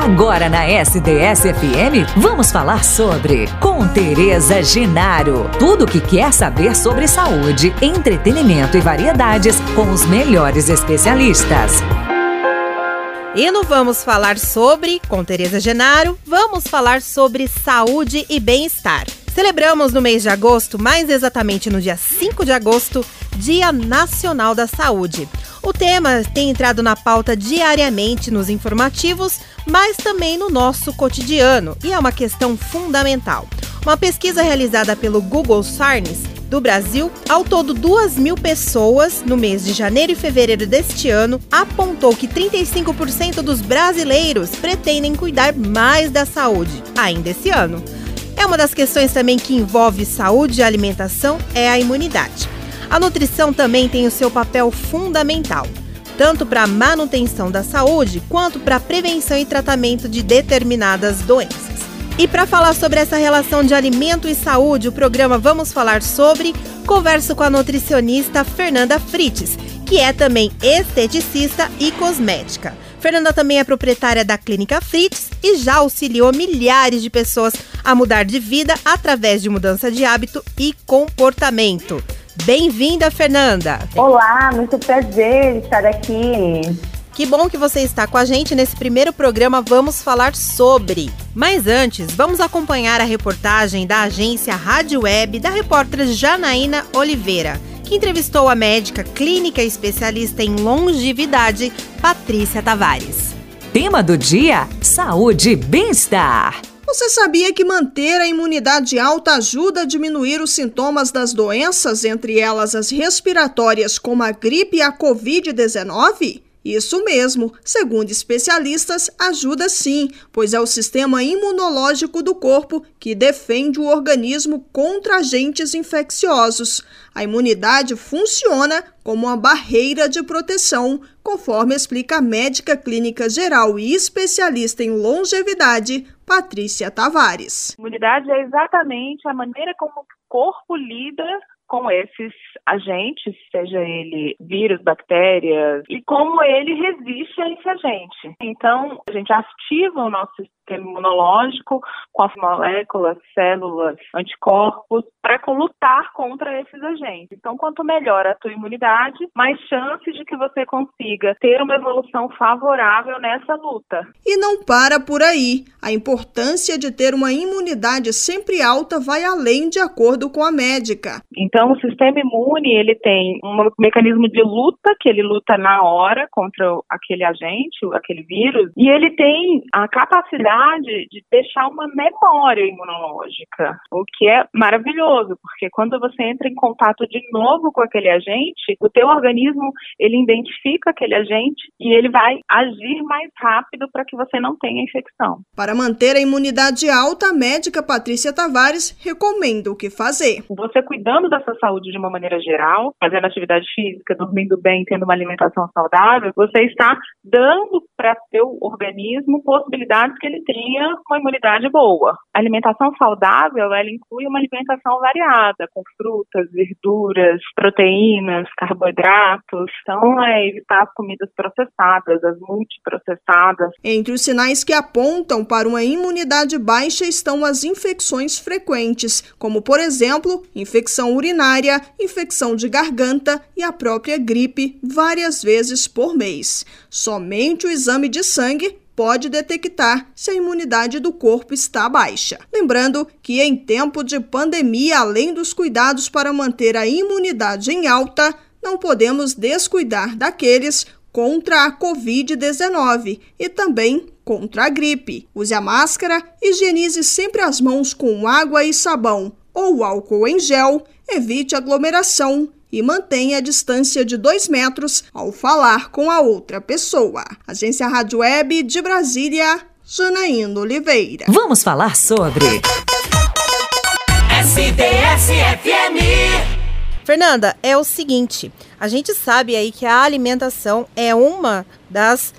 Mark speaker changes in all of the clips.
Speaker 1: Agora na SDS-FM, vamos falar sobre com Tereza Genaro. Tudo o que quer saber sobre saúde, entretenimento e variedades com os melhores especialistas.
Speaker 2: E no Vamos Falar Sobre, com Tereza Genaro, vamos falar sobre saúde e bem-estar. Celebramos no mês de agosto, mais exatamente no dia 5 de agosto, Dia Nacional da Saúde. O tema tem entrado na pauta diariamente nos informativos, mas também no nosso cotidiano, e é uma questão fundamental. Uma pesquisa realizada pelo Google Sarnes do Brasil, ao todo 2 mil pessoas, no mês de janeiro e fevereiro deste ano, apontou que 35% dos brasileiros pretendem cuidar mais da saúde ainda esse ano. É uma das questões também que envolve saúde e alimentação é a imunidade. A nutrição também tem o seu papel fundamental, tanto para a manutenção da saúde quanto para a prevenção e tratamento de determinadas doenças. E para falar sobre essa relação de alimento e saúde, o programa Vamos Falar Sobre, converso com a nutricionista Fernanda Frites, que é também esteticista e cosmética. Fernanda também é proprietária da Clínica Fritz e já auxiliou milhares de pessoas a mudar de vida através de mudança de hábito e comportamento. Bem-vinda, Fernanda!
Speaker 3: Olá, muito prazer estar aqui.
Speaker 2: Que bom que você está com a gente nesse primeiro programa Vamos Falar Sobre. Mas antes, vamos acompanhar a reportagem da agência Rádio Web da repórter Janaína Oliveira que entrevistou a médica clínica especialista em longevidade, Patrícia Tavares.
Speaker 1: Tema do dia: saúde e bem-estar.
Speaker 4: Você sabia que manter a imunidade alta ajuda a diminuir os sintomas das doenças, entre elas as respiratórias, como a gripe e a Covid-19? Isso mesmo, segundo especialistas, ajuda sim, pois é o sistema imunológico do corpo que defende o organismo contra agentes infecciosos. A imunidade funciona como uma barreira de proteção, conforme explica a médica clínica geral e especialista em longevidade, Patrícia Tavares.
Speaker 5: Imunidade é exatamente a maneira como o corpo lida com esses agentes, seja ele vírus, bactérias, e como ele resiste a esse agente. Então, a gente ativa o nosso sistema imunológico com as moléculas, células, anticorpos, para lutar contra esses agentes. Então, quanto melhor a tua imunidade, mais chances de que você consiga ter uma evolução favorável nessa luta.
Speaker 4: E não para por aí. A importância de ter uma imunidade sempre alta vai além de acordo com a médica.
Speaker 5: Então, o sistema imune, ele tem um mecanismo de luta, que ele luta na hora contra aquele agente, aquele vírus, e ele tem a capacidade de deixar uma memória imunológica, o que é maravilhoso, porque quando você entra em contato de novo com aquele agente, o teu organismo ele identifica aquele agente e ele vai agir mais rápido para que você não tenha infecção.
Speaker 4: Para manter a imunidade alta, a médica Patrícia Tavares recomenda o que fazer.
Speaker 5: Você cuidando da sua saúde de uma maneira geral, fazendo atividade física, dormindo bem, tendo uma alimentação saudável, você está dando para seu organismo possibilidades que ele tenha uma imunidade boa. A alimentação saudável, ela inclui uma alimentação variada, com frutas, verduras, proteínas, carboidratos. Então, é evitar as comidas processadas, as multiprocessadas.
Speaker 4: Entre os sinais que apontam para uma imunidade baixa estão as infecções frequentes, como, por exemplo, infecção urinária, infecção de garganta e a própria gripe, várias vezes por mês. Somente o exame de sangue pode detectar se a imunidade do corpo está baixa. Lembrando que em tempo de pandemia, além dos cuidados para manter a imunidade em alta, não podemos descuidar daqueles contra a Covid-19 e também contra a gripe. Use a máscara, higienize sempre as mãos com água e sabão ou álcool em gel, evite aglomeração e mantenha a distância de dois metros ao falar com a outra pessoa. Agência Rádio Web de Brasília, Janaína Oliveira.
Speaker 1: Vamos falar sobre.
Speaker 2: SDS-FM. Fernanda, é o seguinte: a gente sabe aí que a alimentação é uma das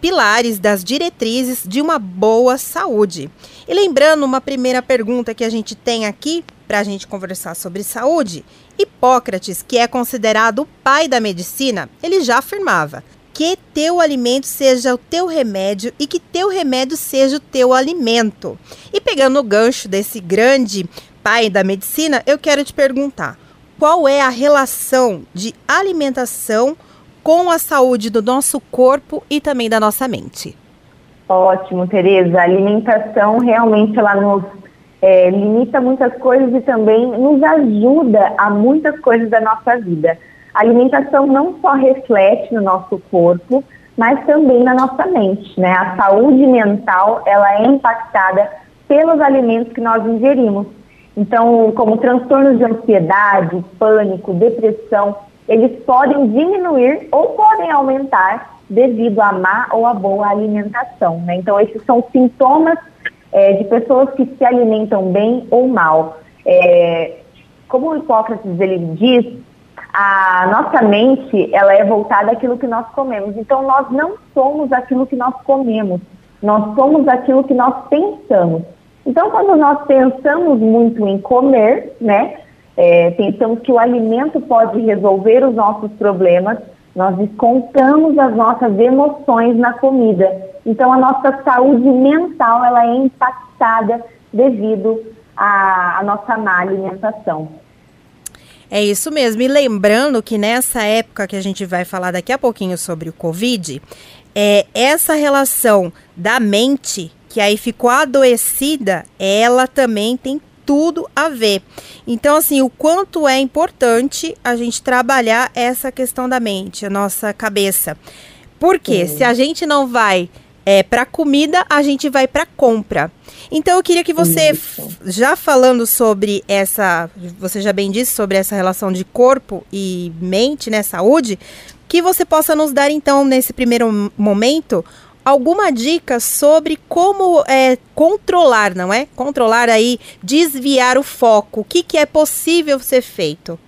Speaker 2: pilares das diretrizes de uma boa saúde. E lembrando uma primeira pergunta que a gente tem aqui para a gente conversar sobre saúde, Hipócrates, que é considerado o pai da medicina, ele já afirmava: que teu alimento seja o teu remédio e que teu remédio seja o teu alimento. E pegando o gancho desse grande pai da medicina, eu quero te perguntar: qual é a relação de alimentação com a saúde do nosso corpo e também da nossa mente?
Speaker 3: Ótimo, Tereza. A alimentação realmente ela nos é, limita muitas coisas e também nos ajuda a muitas coisas da nossa vida. A alimentação não só reflete no nosso corpo, mas também na nossa mente, né? A saúde mental, ela é impactada pelos alimentos que nós ingerimos. Então, como transtornos de ansiedade, pânico, depressão, eles podem diminuir ou podem aumentar devido à má ou à boa alimentação. Né? Então, esses são sintomas é, de pessoas que se alimentam bem ou mal. É, como o Hipócrates ele diz, a nossa mente ela é voltada àquilo que nós comemos. Então nós não somos aquilo que nós comemos, nós somos aquilo que nós pensamos. Então quando nós pensamos muito em comer, né, é, pensamos que o alimento pode resolver os nossos problemas, nós descontamos as nossas emoções na comida. Então a nossa saúde mental ela é impactada devido à, à nossa má alimentação.
Speaker 2: É isso mesmo. E lembrando que nessa época que a gente vai falar daqui a pouquinho sobre o Covid, é, essa relação da mente, que aí ficou adoecida, ela também tem tudo a ver. Então, assim, o quanto é importante a gente trabalhar essa questão da mente, a nossa cabeça. Porque se a gente não vai é, para comida, a gente vai para compra. Então eu queria que você, Isso. já falando sobre essa, você já bem disse sobre essa relação de corpo e mente, né, saúde, que você possa nos dar então nesse primeiro momento alguma dica sobre como é, controlar, não é? Controlar aí, desviar o foco. O que, que é possível ser feito?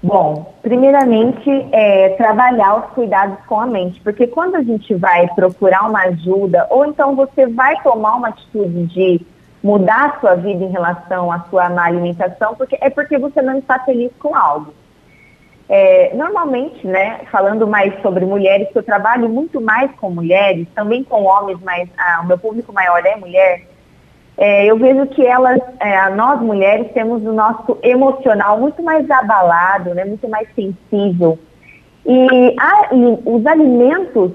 Speaker 3: Bom, primeiramente, é, trabalhar os cuidados com a mente, porque quando a gente vai procurar uma ajuda, ou então você vai tomar uma atitude de mudar a sua vida em relação à sua má alimentação, porque é porque você não está feliz com algo. É, normalmente, né, falando mais sobre mulheres, que eu trabalho muito mais com mulheres, também com homens, mas ah, o meu público maior é mulher, é, eu vejo que elas, é, nós mulheres, temos o nosso emocional muito mais abalado, né, muito mais sensível. E, a, e os alimentos,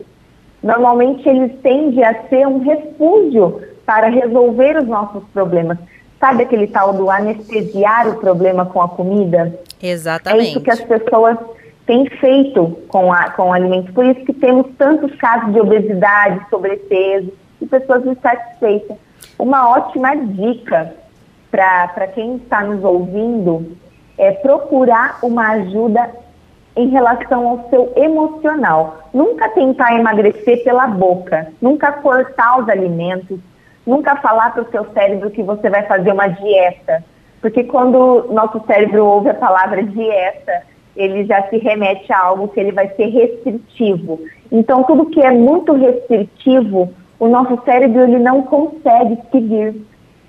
Speaker 3: normalmente, eles tendem a ser um refúgio para resolver os nossos problemas. Sabe aquele tal do anestesiar o problema com a comida?
Speaker 2: Exatamente.
Speaker 3: É isso que as pessoas têm feito com, a, com o alimento. Por isso que temos tantos casos de obesidade, sobrepeso e pessoas insatisfeitas uma ótima dica para quem está nos ouvindo é procurar uma ajuda em relação ao seu emocional. Nunca tentar emagrecer pela boca, nunca cortar os alimentos, nunca falar para o seu cérebro que você vai fazer uma dieta. Porque quando nosso cérebro ouve a palavra dieta, ele já se remete a algo que ele vai ser restritivo. Então, tudo que é muito restritivo o nosso cérebro ele não consegue seguir.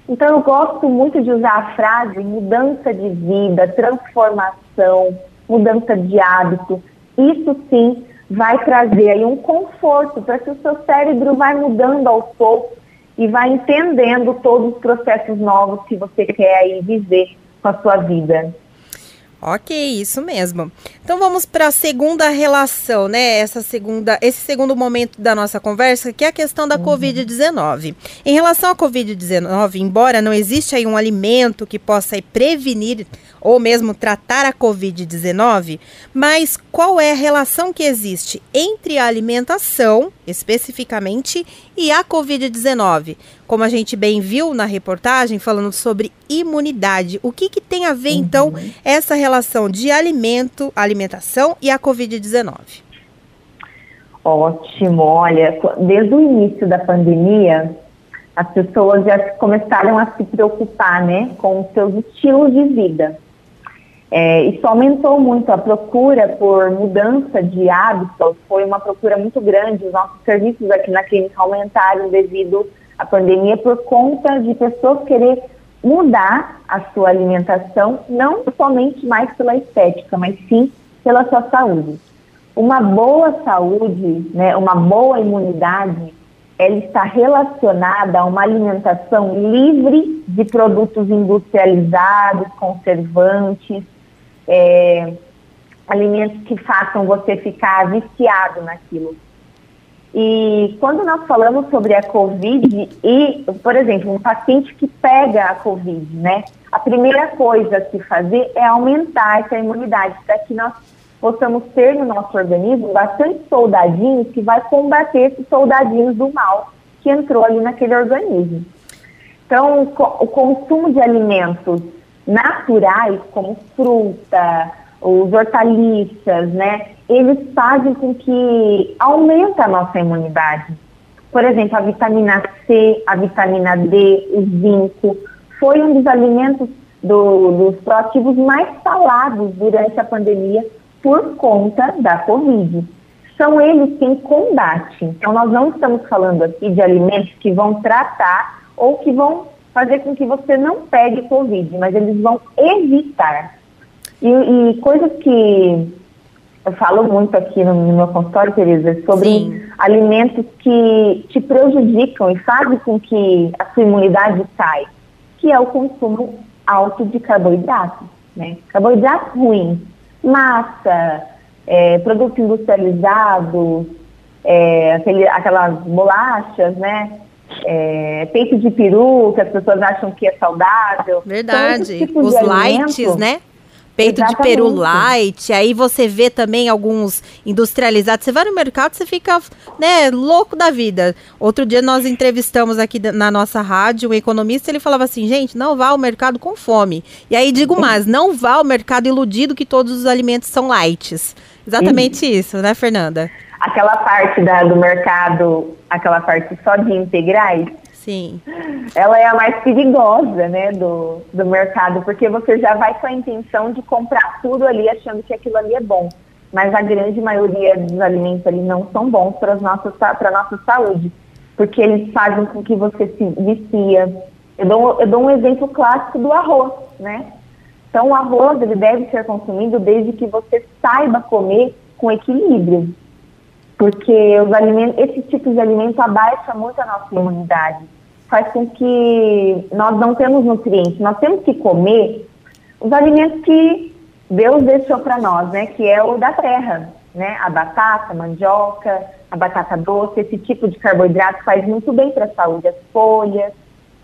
Speaker 3: Então eu gosto muito de usar a frase mudança de vida, transformação, mudança de hábito. Isso sim vai trazer aí um conforto para que o seu cérebro vai mudando aos poucos e vai entendendo todos os processos novos que você quer aí viver com a sua vida.
Speaker 2: Ok, isso mesmo. Então vamos para a segunda relação, né? Essa segunda, esse segundo momento da nossa conversa, que é a questão da uhum. COVID-19. Em relação à COVID-19, embora não exista aí um alimento que possa prevenir ou mesmo tratar a COVID-19, mas qual é a relação que existe entre a alimentação, especificamente, e a COVID-19? Como a gente bem viu na reportagem, falando sobre imunidade. O que, que tem a ver, uhum. então, essa relação de alimento, alimentação e a COVID-19?
Speaker 3: Ótimo, olha, desde o início da pandemia, as pessoas já começaram a se preocupar, né, com os seus estilos de vida. É, isso aumentou muito a procura por mudança de hábitos, foi uma procura muito grande. Os nossos serviços aqui na clínica aumentaram devido à pandemia por conta de pessoas querer mudar a sua alimentação, não somente mais pela estética, mas sim pela sua saúde. uma boa saúde, né, uma boa imunidade, ela está relacionada a uma alimentação livre de produtos industrializados, conservantes, é, alimentos que façam você ficar viciado naquilo. E quando nós falamos sobre a Covid e, por exemplo, um paciente que pega a Covid, né? A primeira coisa se fazer é aumentar essa imunidade para que nós possamos ter no nosso organismo bastante soldadinhos que vai combater esses soldadinhos do mal que entrou ali naquele organismo. Então, o consumo de alimentos naturais, como fruta, os hortaliças, né? Eles fazem com que aumenta a nossa imunidade. Por exemplo, a vitamina C, a vitamina D, o zinco, foi um dos alimentos do, dos proativos mais falados durante a pandemia por conta da Covid. São eles quem combate. Então, nós não estamos falando aqui de alimentos que vão tratar ou que vão fazer com que você não pegue Covid, mas eles vão evitar. E, e coisas que eu falo muito aqui no, no meu consultório, Tereza, sobre Sim. alimentos que te prejudicam e fazem com que a sua imunidade caia, que é o consumo alto de carboidratos, né? Carboidratos ruins, massa, é, produtos industrializados, é, aquele, aquelas bolachas, né? É, peito de peru, que as pessoas acham que é saudável.
Speaker 2: Verdade. Os lights, né? peito Exatamente. de peru light, aí você vê também alguns industrializados. Você vai no mercado, você fica, né, louco da vida. Outro dia nós entrevistamos aqui na nossa rádio um economista, ele falava assim, gente, não vá ao mercado com fome. E aí digo mais, não vá ao mercado iludido que todos os alimentos são lights. Exatamente isso, né, Fernanda?
Speaker 3: Aquela parte da, do mercado, aquela parte só de integrais,
Speaker 2: Sim.
Speaker 3: Ela é a mais perigosa, né, do, do mercado, porque você já vai com a intenção de comprar tudo ali achando que aquilo ali é bom. Mas a grande maioria dos alimentos ali não são bons para a nossa saúde, porque eles fazem com que você se vicia. Eu dou, eu dou um exemplo clássico do arroz, né? Então, o arroz ele deve ser consumido desde que você saiba comer com equilíbrio, porque os alimentos, esse tipo de alimento abaixa muito a nossa imunidade faz com que nós não temos nutrientes. Nós temos que comer os alimentos que Deus deixou para nós, né? Que é o da terra, né? A batata, a mandioca, a batata doce, esse tipo de carboidrato faz muito bem para a saúde. As folhas,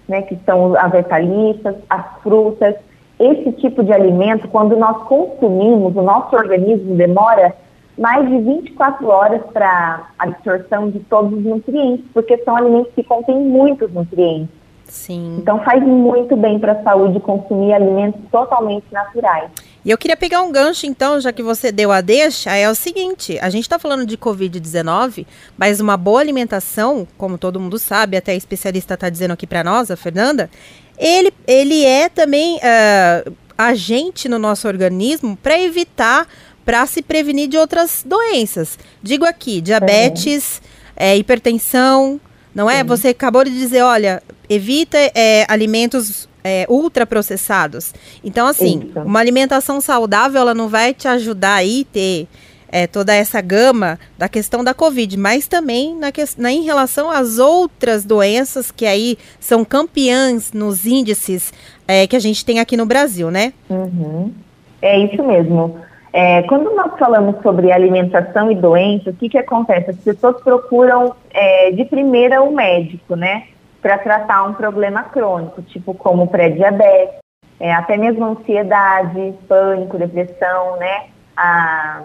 Speaker 3: né? Que são as hortaliças, as frutas. Esse tipo de alimento, quando nós consumimos, o nosso organismo demora mais de 24 horas para absorção de todos os nutrientes, porque são alimentos que contêm muitos nutrientes.
Speaker 2: Sim.
Speaker 3: Então faz muito bem para a saúde consumir alimentos totalmente naturais.
Speaker 2: E eu queria pegar um gancho, então, já que você deu a deixa, é o seguinte: a gente está falando de Covid-19, mas uma boa alimentação, como todo mundo sabe, até a especialista está dizendo aqui para nós, a Fernanda, ele, ele é também uh, agente no nosso organismo para evitar para se prevenir de outras doenças. Digo aqui, diabetes, é, hipertensão, não é? Sim. Você acabou de dizer, olha, evita é, alimentos é, ultraprocessados. Então, assim, Isso. uma alimentação saudável, ela não vai te ajudar aí ter é, toda essa gama da questão da Covid, mas também na, na, em relação às outras doenças que aí são campeãs nos índices é, que a gente tem aqui no Brasil, né?
Speaker 3: Uhum. É isso mesmo. É, quando nós falamos sobre alimentação e doença, o que, que acontece? As pessoas procuram é, de primeira o médico, né? Para tratar um problema crônico, tipo como pré-diabetes, é, até mesmo ansiedade, pânico, depressão, né? A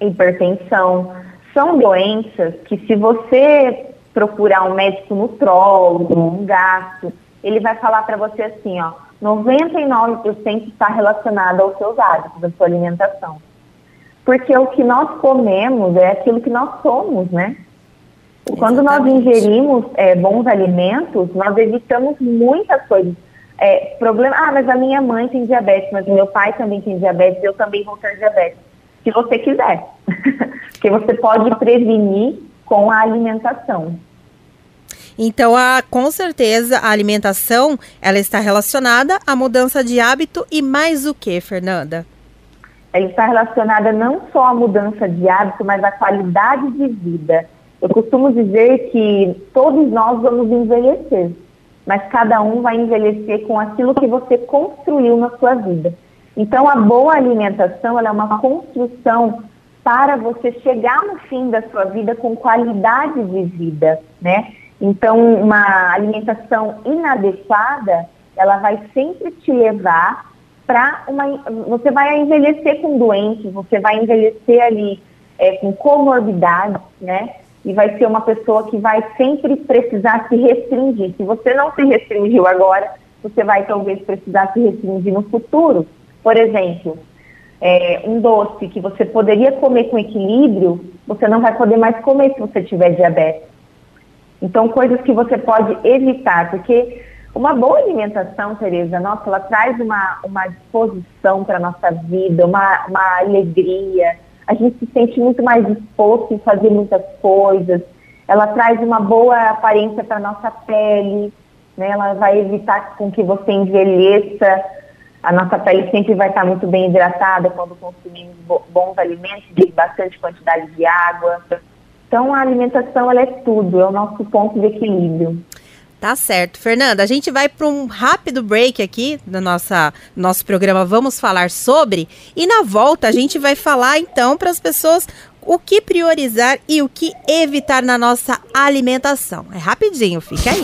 Speaker 3: hipertensão. São doenças que se você procurar um médico nutrólogo, um gasto, ele vai falar para você assim, ó, 99% está relacionado aos seus hábitos, à sua alimentação. Porque o que nós comemos é aquilo que nós somos, né? Quando Exatamente. nós ingerimos é, bons alimentos, nós evitamos muitas coisas. É, problema, ah, mas a minha mãe tem diabetes, mas o meu pai também tem diabetes, eu também vou ter diabetes. Se você quiser. Porque você pode prevenir com a alimentação.
Speaker 2: Então, a, com certeza, a alimentação ela está relacionada à mudança de hábito e mais o que, Fernanda?
Speaker 3: ela está relacionada não só à mudança de hábito, mas à qualidade de vida. Eu costumo dizer que todos nós vamos envelhecer, mas cada um vai envelhecer com aquilo que você construiu na sua vida. Então, a boa alimentação é uma construção para você chegar no fim da sua vida com qualidade de vida, né? Então, uma alimentação inadequada, ela vai sempre te levar para uma. Você vai envelhecer com doentes, você vai envelhecer ali é, com comorbidades, né? E vai ser uma pessoa que vai sempre precisar se restringir. Se você não se restringiu agora, você vai talvez precisar se restringir no futuro. Por exemplo, é, um doce que você poderia comer com equilíbrio, você não vai poder mais comer se você tiver diabetes. Então, coisas que você pode evitar, porque uma boa alimentação, Tereza, nossa, ela traz uma, uma disposição para a nossa vida, uma, uma alegria. A gente se sente muito mais disposto em fazer muitas coisas. Ela traz uma boa aparência para a nossa pele, né? ela vai evitar com que você envelheça a nossa pele sempre vai estar muito bem hidratada quando consumimos bons alimentos de bastante quantidade de água. Então, a alimentação ela é tudo, é o nosso ponto de equilíbrio.
Speaker 2: Tá certo. Fernanda, a gente vai para um rápido break aqui no nossa, nosso programa Vamos Falar Sobre. E na volta a gente vai falar então para as pessoas o que priorizar e o que evitar na nossa alimentação. É rapidinho, fica aí.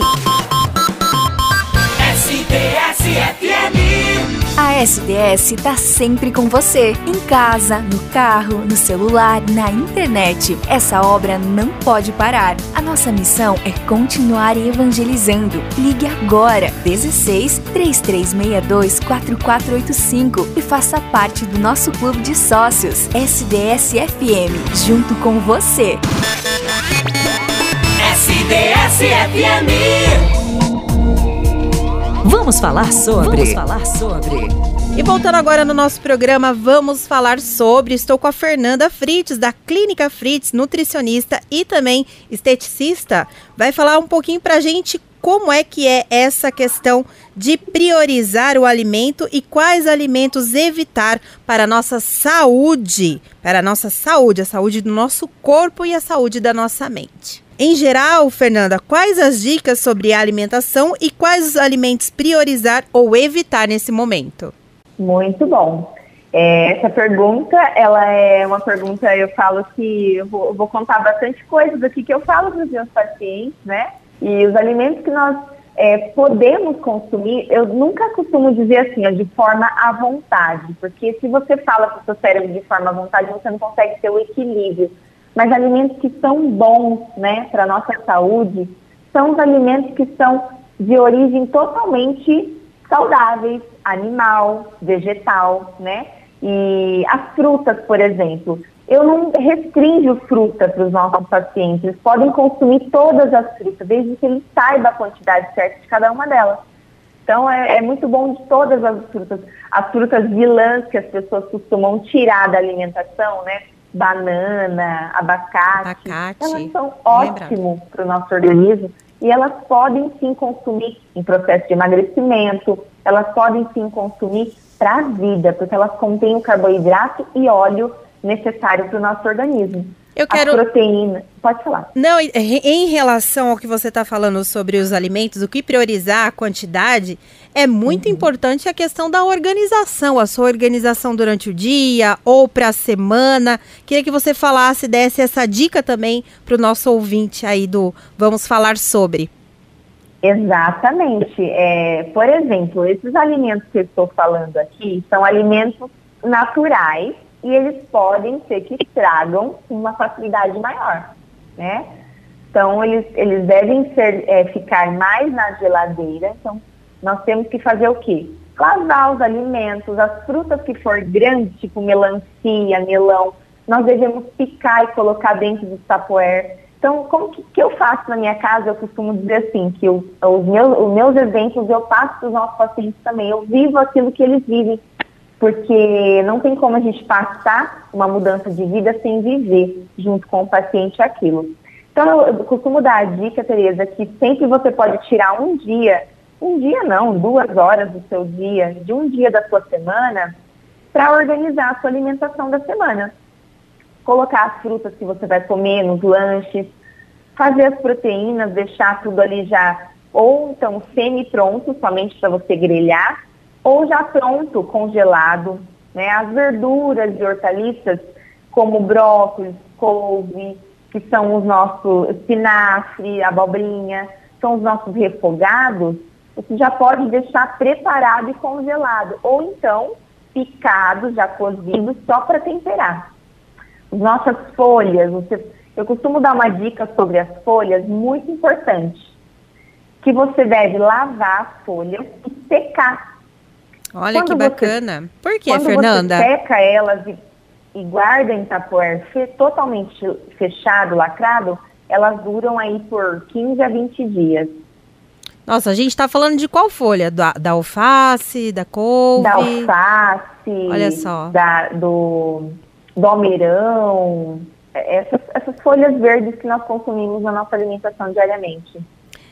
Speaker 6: SDS FM. SDS está sempre com você, em casa, no carro, no celular, na internet. Essa obra não pode parar. A nossa missão é continuar evangelizando. Ligue agora 16 3362 4485 e faça parte do nosso clube de sócios SDS FM, junto com você.
Speaker 1: SDS FM. Vamos falar sobre. Vamos falar sobre.
Speaker 2: E voltando agora no nosso programa, vamos falar sobre. Estou com a Fernanda Fritz, da Clínica Fritz, nutricionista e também esteticista. Vai falar um pouquinho pra gente como é que é essa questão de priorizar o alimento e quais alimentos evitar para a nossa saúde, para a nossa saúde, a saúde do nosso corpo e a saúde da nossa mente. Em geral, Fernanda, quais as dicas sobre alimentação e quais os alimentos priorizar ou evitar nesse momento?
Speaker 3: Muito bom. É, essa pergunta, ela é uma pergunta, eu falo que eu vou, eu vou contar bastante coisas aqui que eu falo para os meus pacientes, né? E os alimentos que nós é, podemos consumir, eu nunca costumo dizer assim, ó, de forma à vontade, porque se você fala para o seu cérebro de forma à vontade, você não consegue ter o equilíbrio mas alimentos que são bons né, para a nossa saúde são os alimentos que são de origem totalmente saudáveis, animal, vegetal, né? E as frutas, por exemplo, eu não restringo fruta para os nossos pacientes. Eles podem consumir todas as frutas, desde que eles saibam a quantidade certa de cada uma delas. Então, é, é, muito bom de todas as frutas. As frutas vilãs que as pessoas costumam tirar da alimentação, né? Banana, abacate, abacate. elas são ótimos para o nosso organismo e elas podem sim consumir em processo de emagrecimento, elas podem sim consumir para a vida, porque elas contêm o carboidrato e óleo necessário para o nosso organismo.
Speaker 2: Eu quero.
Speaker 3: A proteína. Pode falar.
Speaker 2: Não, em relação ao que você está falando sobre os alimentos, o que priorizar, a quantidade, é muito uhum. importante a questão da organização, a sua organização durante o dia ou para a semana. Queria que você falasse, desse essa dica também para o nosso ouvinte aí do Vamos Falar Sobre.
Speaker 3: Exatamente. É, por exemplo, esses alimentos que eu estou falando aqui são alimentos naturais e eles podem ser que tragam uma facilidade maior, né? Então, eles, eles devem ser, é, ficar mais na geladeira. Então, nós temos que fazer o quê? Lavar os alimentos, as frutas que for grandes, tipo melancia, melão, nós devemos picar e colocar dentro do tupperware. Então, como que, que, eu faço na minha casa? Eu costumo dizer assim, que eu, os, meus, os meus exemplos eu passo para os nossos pacientes também. Eu vivo aquilo que eles vivem porque não tem como a gente passar uma mudança de vida sem viver junto com o paciente aquilo. Então, eu costumo dar a dica, Tereza, que sempre você pode tirar um dia, um dia não, duas horas do seu dia, de um dia da sua semana, para organizar a sua alimentação da semana. Colocar as frutas que você vai comer nos lanches, fazer as proteínas, deixar tudo ali já ou então semi-pronto, somente para você grelhar, ou já pronto, congelado. Né? As verduras e hortaliças, como brócolis, couve, que são os nossos espinafre, abobrinha, são os nossos refogados, você já pode deixar preparado e congelado. Ou então, picado, já cozido, só para temperar. Nossas folhas, você, eu costumo dar uma dica sobre as folhas muito importante, que você deve lavar as folhas e secar.
Speaker 2: Olha quando que bacana. Você, Por que, Fernanda?
Speaker 3: Você seca elas e, e guarda em tapoer totalmente fechado, lacrado, elas duram aí por 15 a 20 dias.
Speaker 2: Nossa, a gente está falando de qual folha? Da, da alface, da couve?
Speaker 3: Da alface.
Speaker 2: Olha só.
Speaker 3: Da, do, do almeirão. Essas, essas folhas verdes que nós consumimos na nossa alimentação diariamente.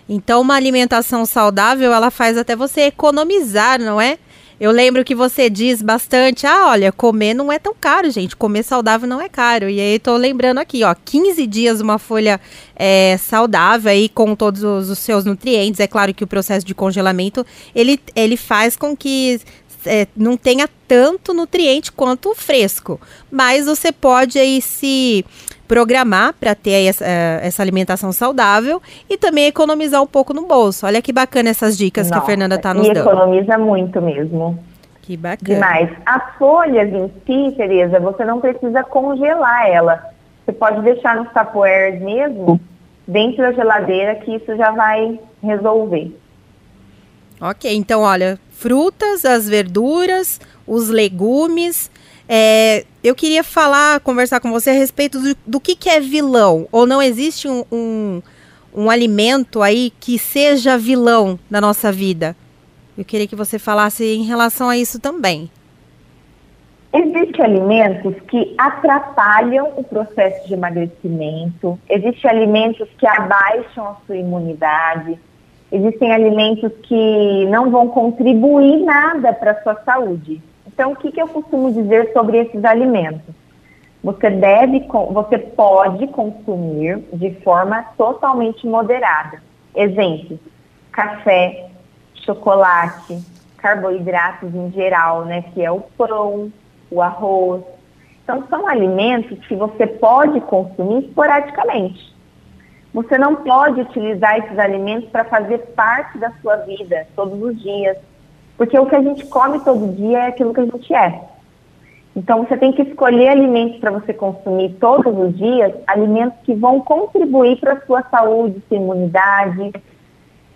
Speaker 2: Então, uma alimentação saudável, ela faz até você economizar, não é? Eu lembro que você diz bastante, ah, olha, comer não é tão caro, gente. Comer saudável não é caro. E aí tô lembrando aqui, ó, 15 dias uma folha é, saudável aí com todos os, os, seus nutrientes. É claro que o processo de congelamento, ele, ele faz com que é, não tenha tanto nutriente quanto o fresco. Mas você pode aí se programar para ter essa, eh, essa, alimentação saudável e também economizar um pouco no bolso. Olha que bacana essas dicas Nossa, que a Fernanda está nos
Speaker 3: e
Speaker 2: dando.
Speaker 3: economiza muito mesmo.
Speaker 2: Que bacana.
Speaker 3: Demais. As folhas em si, Tereza, você não precisa congelar ela. Você pode deixar no tapoer mesmo, dentro da geladeira, que isso já vai resolver.
Speaker 2: Ok, então olha, frutas, as verduras, os legumes, é, eu queria falar, conversar com você a respeito do, do que, que é vilão. Ou não existe um, um, um alimento aí que seja vilão na nossa vida? Eu queria que você falasse em relação a isso também.
Speaker 3: Existem alimentos que atrapalham o processo de emagrecimento, existem alimentos que abaixam a sua imunidade, existem alimentos que não vão contribuir nada para a sua saúde. Então, o que, que eu costumo dizer sobre esses alimentos? Você deve, você pode consumir de forma totalmente moderada. Exemplo: café, chocolate, carboidratos em geral, né, que é o pão, o arroz. Então, são alimentos que você pode consumir esporadicamente. Você não pode utilizar esses alimentos para fazer parte da sua vida todos os dias, porque o que a gente come todo dia é aquilo que a gente é. Então você tem que escolher alimentos para você consumir todos os dias, alimentos que vão contribuir para a sua saúde, sua imunidade.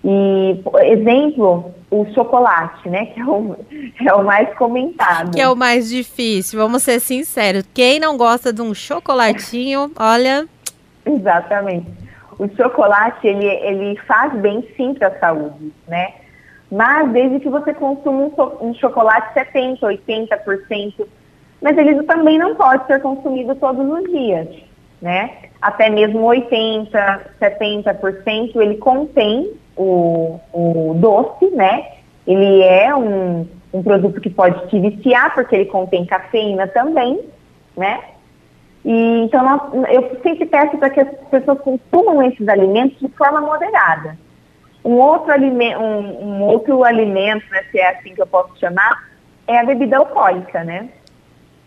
Speaker 3: E, exemplo, o chocolate, né? Que é o, é o mais comentado.
Speaker 2: Que é o mais difícil, vamos ser sinceros. Quem não gosta de um chocolatinho, olha.
Speaker 3: Exatamente. O chocolate, ele, ele faz bem sim para a saúde, né? Mas desde que você consuma um, um chocolate 70%, 80%, mas ele também não pode ser consumido todos os dias, né? Até mesmo 80%, 70% ele contém o, o doce, né? Ele é um, um produto que pode te viciar, porque ele contém cafeína também, né? E, então, nós, eu sempre peço para que as pessoas consumam esses alimentos de forma moderada. Um outro alimento, um, um outro alimento, né, se é assim que eu posso chamar, é a bebida alcoólica, né?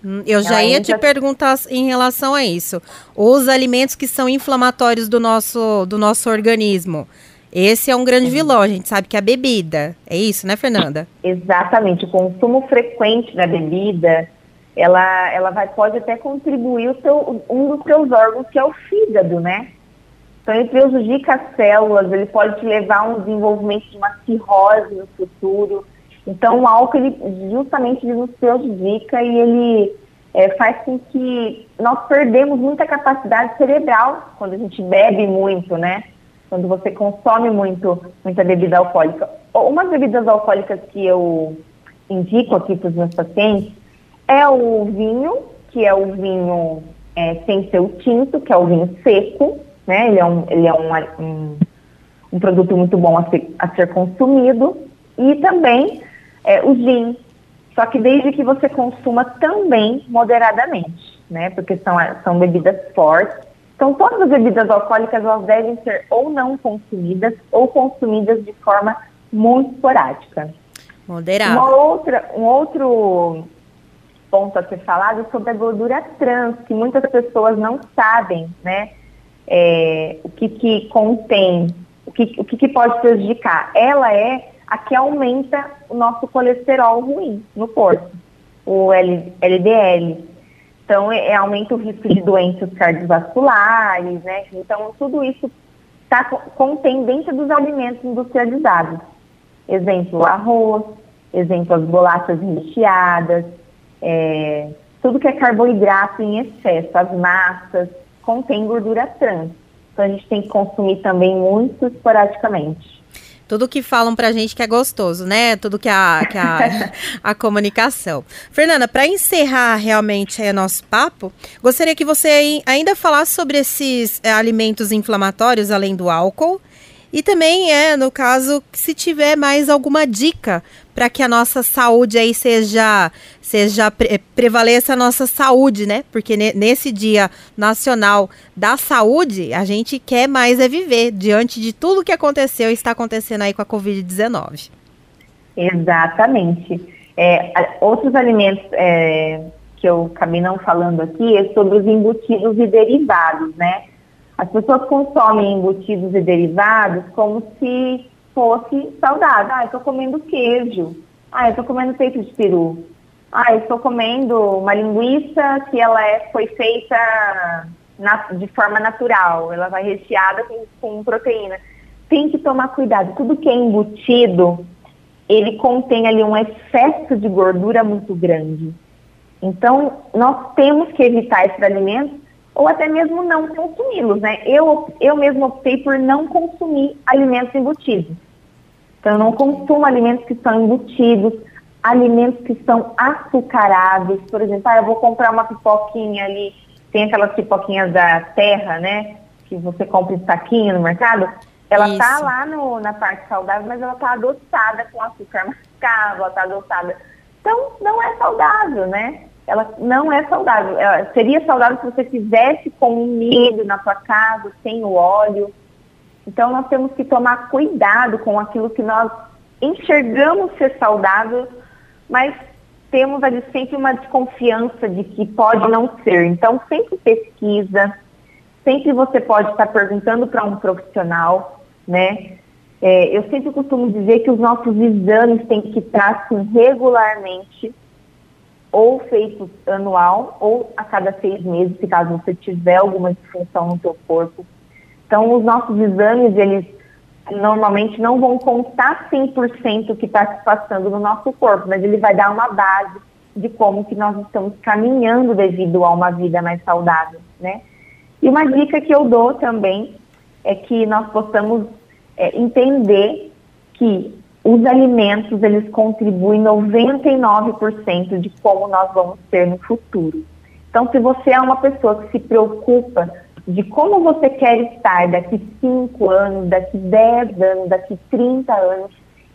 Speaker 2: Hum, eu já ia te perguntar em relação a isso. Os alimentos que são inflamatórios do nosso, do nosso organismo. Esse é um grande vilão, a gente sabe que é a bebida. É isso, né, Fernanda?
Speaker 3: Exatamente. O consumo frequente da bebida, ela, ela vai, pode até contribuir o seu, um dos seus órgãos, que é o fígado, né? Então, ele prejudica as células, ele pode te levar a um desenvolvimento de uma cirrose no futuro. Então, o álcool, ele justamente ele nos prejudica e ele é, faz com que nós perdemos muita capacidade cerebral quando a gente bebe muito, né? Quando você consome muito, muita bebida alcoólica. Umas bebidas alcoólicas que eu indico aqui para os meus pacientes é o vinho, que é o vinho é, sem ser tinto, que é o vinho seco, né? Ele é um, ele é um, um, um produto muito bom a ser, a ser consumido. E também é, o gin, Só que desde que você consuma também moderadamente, né? Porque são, são bebidas fortes. Então, todas as bebidas alcoólicas elas devem ser ou não consumidas ou consumidas de forma muito esporádica.
Speaker 2: Moderado.
Speaker 3: Uma outra, um outro ponto a ser falado é sobre a gordura trans, que muitas pessoas não sabem, né? É, o que, que contém, o que, o que, pode prejudicar. Ela é a que aumenta o nosso colesterol ruim no corpo, o LDL. Então, é, é, aumenta o risco de doenças cardiovasculares, né? Então, tudo isso tá, contém dentro dos alimentos industrializados. Exemplo, arroz, exemplo, as bolachas recheadas, é, tudo que é carboidrato em excesso, as massas, contém gordura trans. Então a gente tem que consumir também muito esporadicamente.
Speaker 2: Tudo que falam pra gente que é gostoso, né? Tudo que a, que a, a comunicação. Fernanda, para encerrar realmente o nosso papo, gostaria que você ainda falasse sobre esses é, alimentos inflamatórios, além do álcool, e também é, no caso, se tiver mais alguma dica para que a nossa saúde aí seja, seja pre prevaleça a nossa saúde, né? Porque nesse Dia Nacional da Saúde, a gente quer mais é viver diante de tudo que aconteceu e está acontecendo aí com a Covid-19.
Speaker 3: Exatamente. É, outros alimentos é, que eu acabei não falando aqui é sobre os embutidos e derivados, né? As pessoas consomem embutidos e derivados como se fosse saudável. Ah, eu estou comendo queijo. Ah, eu estou comendo peito de peru. Ah, eu estou comendo uma linguiça que ela é, foi feita na, de forma natural. Ela vai recheada com, com proteína. Tem que tomar cuidado. Tudo que é embutido, ele contém ali um excesso de gordura muito grande. Então, nós temos que evitar esses alimentos ou até mesmo não consumi-los, né? Eu, eu mesmo optei por não consumir alimentos embutidos. Então, eu não consumo alimentos que são embutidos, alimentos que são açucarados. Por exemplo, ah, eu vou comprar uma pipoquinha ali, tem aquelas pipoquinhas da terra, né? Que você compra em saquinho no mercado. Ela tá Isso. tá lá no, na parte saudável, mas ela tá adoçada com açúcar mascavo, ela tá adoçada. Então, não é saudável, né? Ela não é saudável. Ela seria saudável se você fizesse com milho na sua casa, sem o óleo. Então, nós temos que tomar cuidado com aquilo que nós enxergamos ser saudável, mas temos ali sempre uma desconfiança de que pode não ser. Então, sempre pesquisa, sempre você pode estar perguntando para um profissional, né? É, eu sempre costumo dizer que os nossos exames têm que estar assim, regularmente ou feito anual ou a cada seis meses, se caso você tiver alguma disfunção no seu corpo. Então, os nossos exames, eles normalmente não vão contar 100% o que está se passando no nosso corpo, mas ele vai dar uma base de como que nós estamos caminhando devido a uma vida mais saudável, né? E uma dica que eu dou também é que nós possamos é, entender que os alimentos eles contribuem 99% de como nós vamos ser no futuro. Então, se você é uma pessoa que se preocupa de como você quer estar daqui 5 anos, daqui 10 anos, daqui 30 anos,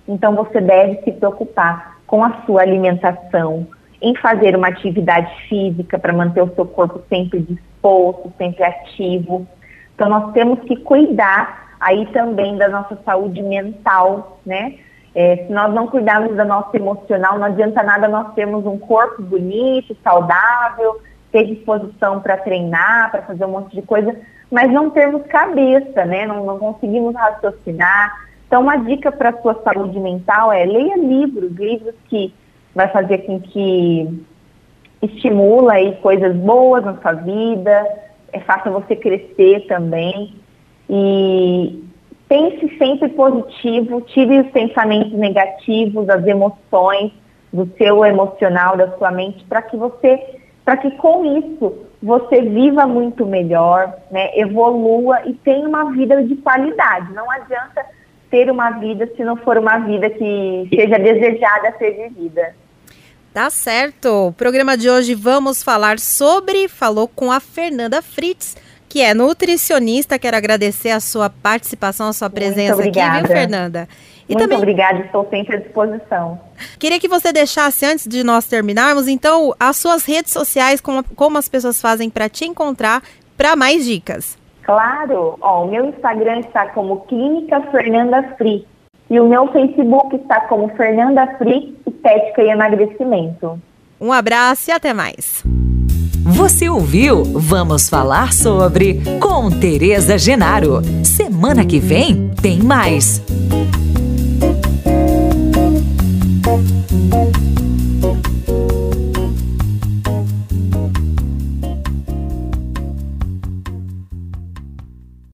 Speaker 3: então você deve se preocupar com a sua alimentação, em fazer uma atividade física para manter o seu corpo sempre disposto, sempre ativo. Então, nós temos que cuidar aí também da nossa saúde mental, né? É, se nós não cuidarmos da nossa emocional, não adianta nada nós termos um corpo bonito, saudável, ter disposição para treinar, para fazer um monte de coisa, mas não termos cabeça, né? Não, não conseguimos raciocinar. Então, uma dica para a sua saúde mental é leia livros, livros que vai fazer com que estimula aí coisas boas na sua vida, é, faça você crescer também. E, pense sempre positivo, tire os pensamentos negativos, as emoções do seu emocional, da sua mente, para que você, para que com isso você viva muito melhor, né, evolua e tenha uma vida de qualidade. Não adianta ter uma vida se não for uma vida que seja desejada ser vivida.
Speaker 2: Tá certo. O programa de hoje vamos falar sobre, falou com a Fernanda Fritz, que é nutricionista. Quero agradecer a sua participação, a sua presença aqui, viu, Fernanda?
Speaker 3: E Muito também... obrigada, estou sempre à disposição.
Speaker 2: Queria que você deixasse, antes de nós terminarmos, então, as suas redes sociais, como, como as pessoas fazem para te encontrar, para mais dicas.
Speaker 3: Claro, ó, o meu Instagram está como Clínica Fernanda Free e o meu Facebook está como Fernanda Free Estética e Emagrecimento.
Speaker 2: Um abraço e até mais.
Speaker 1: Você ouviu? Vamos falar sobre com Tereza Genaro. Semana que vem tem mais.